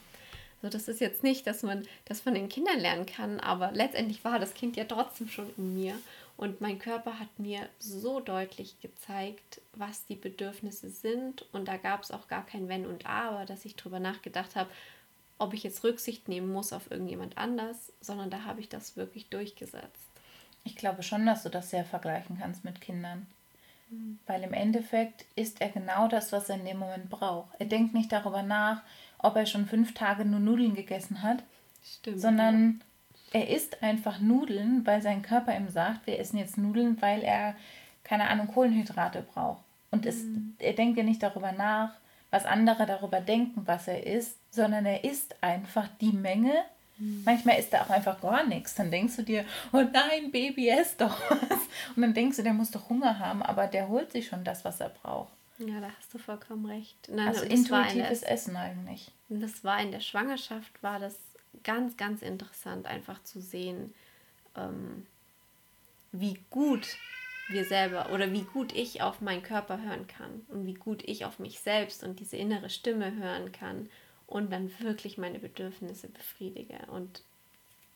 Speaker 2: So, das ist jetzt nicht, dass man das von den Kindern lernen kann, aber letztendlich war das Kind ja trotzdem schon in mir und mein Körper hat mir so deutlich gezeigt, was die Bedürfnisse sind und da gab es auch gar kein Wenn und Aber, dass ich darüber nachgedacht habe, ob ich jetzt Rücksicht nehmen muss auf irgendjemand anders, sondern da habe ich das wirklich durchgesetzt.
Speaker 1: Ich glaube schon, dass du das sehr vergleichen kannst mit Kindern. Weil im Endeffekt ist er genau das, was er in dem Moment braucht. Er denkt nicht darüber nach, ob er schon fünf Tage nur Nudeln gegessen hat, Stimmt, sondern ja. er isst einfach Nudeln, weil sein Körper ihm sagt, wir essen jetzt Nudeln, weil er, keine Ahnung, Kohlenhydrate braucht. Und es, mhm. er denkt ja nicht darüber nach, was andere darüber denken, was er isst, sondern er isst einfach die Menge. Mhm. Manchmal isst er auch einfach gar nichts. Dann denkst du dir, oh nein, Baby, ess doch was. Und dann denkst du, der muss doch Hunger haben, aber der holt sich schon das, was er braucht.
Speaker 2: Ja, da hast du vollkommen recht. Nein,
Speaker 1: also intuitives Essen eigentlich.
Speaker 2: Das war in der Schwangerschaft, war das ganz, ganz interessant, einfach zu sehen, ähm, wie gut wir selber oder wie gut ich auf meinen Körper hören kann und wie gut ich auf mich selbst und diese innere Stimme hören kann und dann wirklich meine Bedürfnisse befriedige und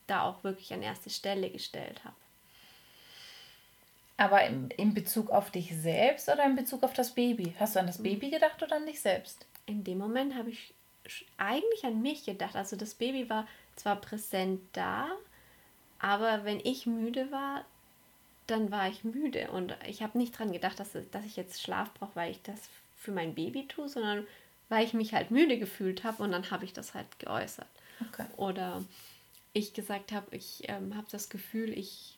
Speaker 2: da auch wirklich an erste Stelle gestellt habe.
Speaker 1: Aber in, in Bezug auf dich selbst oder in Bezug auf das Baby? Hast du an das hm. Baby gedacht oder an dich selbst?
Speaker 2: In dem Moment habe ich eigentlich an mich gedacht. Also das Baby war zwar präsent da, aber wenn ich müde war, dann war ich müde und ich habe nicht daran gedacht, dass, dass ich jetzt Schlaf brauche, weil ich das für mein Baby tue, sondern weil ich mich halt müde gefühlt habe und dann habe ich das halt geäußert. Okay. Oder ich gesagt habe, ich ähm, habe das Gefühl, ich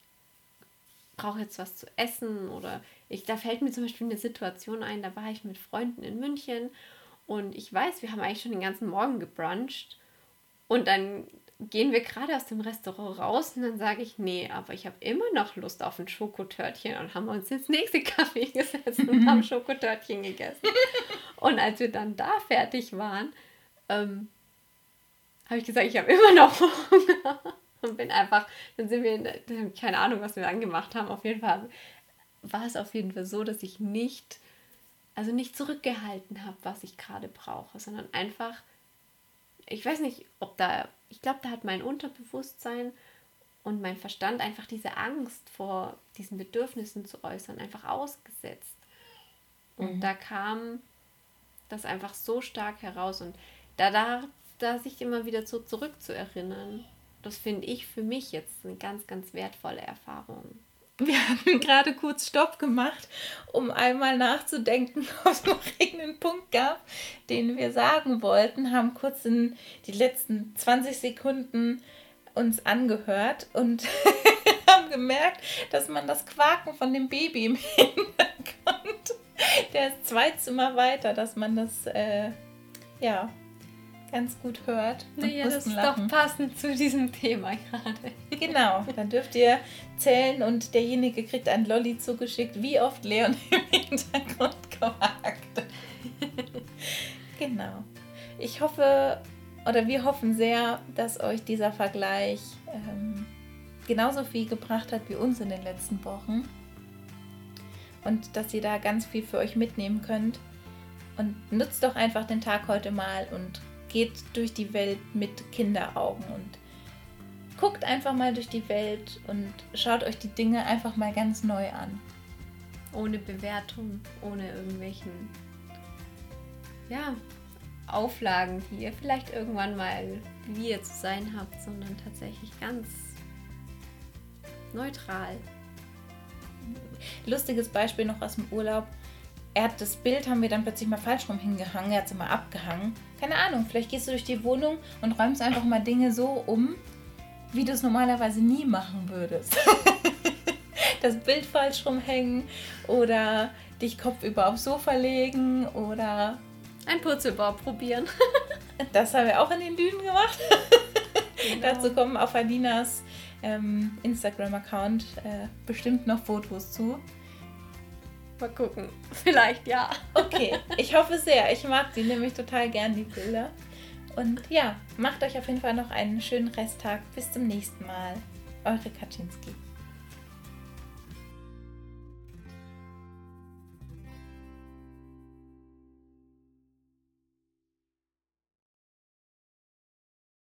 Speaker 2: brauche jetzt was zu essen oder ich, da fällt mir zum Beispiel eine Situation ein, da war ich mit Freunden in München und ich weiß, wir haben eigentlich schon den ganzen Morgen gebruncht und dann gehen wir gerade aus dem Restaurant raus und dann sage ich, nee, aber ich habe immer noch Lust auf ein Schokotörtchen und haben uns ins nächste Café gesetzt und haben Schokotörtchen gegessen. Und als wir dann da fertig waren, ähm, habe ich gesagt, ich habe immer noch Hunger und bin einfach, dann sind wir, in, keine Ahnung, was wir angemacht haben, auf jeden Fall war es auf jeden Fall so, dass ich nicht, also nicht zurückgehalten habe, was ich gerade brauche, sondern einfach ich weiß nicht, ob da, ich glaube, da hat mein Unterbewusstsein und mein Verstand einfach diese Angst vor diesen Bedürfnissen zu äußern, einfach ausgesetzt. Und mhm. da kam das einfach so stark heraus und da, da, da sich immer wieder so zurückzuerinnern, das finde ich für mich jetzt eine ganz, ganz wertvolle Erfahrung.
Speaker 1: wir hatten gerade kurz Stopp gemacht, um einmal nachzudenken, ob es noch irgendeinen Punkt gab, den wir sagen wollten, haben kurz in die letzten 20 Sekunden uns angehört und haben gemerkt, dass man das Quaken von dem Baby im Hintergrund, der ist zwei Zimmer weiter, dass man das äh, ja ganz gut hört.
Speaker 2: Naja, das ist lachen. doch passend zu diesem Thema gerade.
Speaker 1: Genau, dann dürft ihr zählen und derjenige kriegt ein Lolli zugeschickt, wie oft Leon im Hintergrund gewagt. genau. Ich hoffe, oder wir hoffen sehr, dass euch dieser Vergleich ähm, genauso viel gebracht hat wie uns in den letzten Wochen. Und dass ihr da ganz viel für euch mitnehmen könnt. Und nutzt doch einfach den Tag heute mal und geht durch die Welt mit Kinderaugen und guckt einfach mal durch die Welt und schaut euch die Dinge einfach mal ganz neu an.
Speaker 2: Ohne Bewertung, ohne irgendwelchen ja, Auflagen, die ihr vielleicht irgendwann mal wie ihr zu sein habt, sondern tatsächlich ganz neutral.
Speaker 1: Lustiges Beispiel noch aus dem Urlaub er hat das Bild, haben wir dann plötzlich mal falsch rum hingehangen, er hat es immer abgehangen. Keine Ahnung, vielleicht gehst du durch die Wohnung und räumst einfach mal Dinge so um, wie du es normalerweise nie machen würdest. das Bild falsch rumhängen oder dich kopfüber aufs Sofa legen oder
Speaker 2: ein Purzelbau probieren.
Speaker 1: das haben wir auch in den Dünen gemacht. Genau. Dazu kommen auf Alinas ähm, Instagram-Account äh, bestimmt noch Fotos zu.
Speaker 2: Mal gucken. Vielleicht ja.
Speaker 1: Okay, ich hoffe sehr. Ich mag die nämlich total gern, die Bilder. Und ja, macht euch auf jeden Fall noch einen schönen Resttag. Bis zum nächsten Mal. Eure Kaczynski.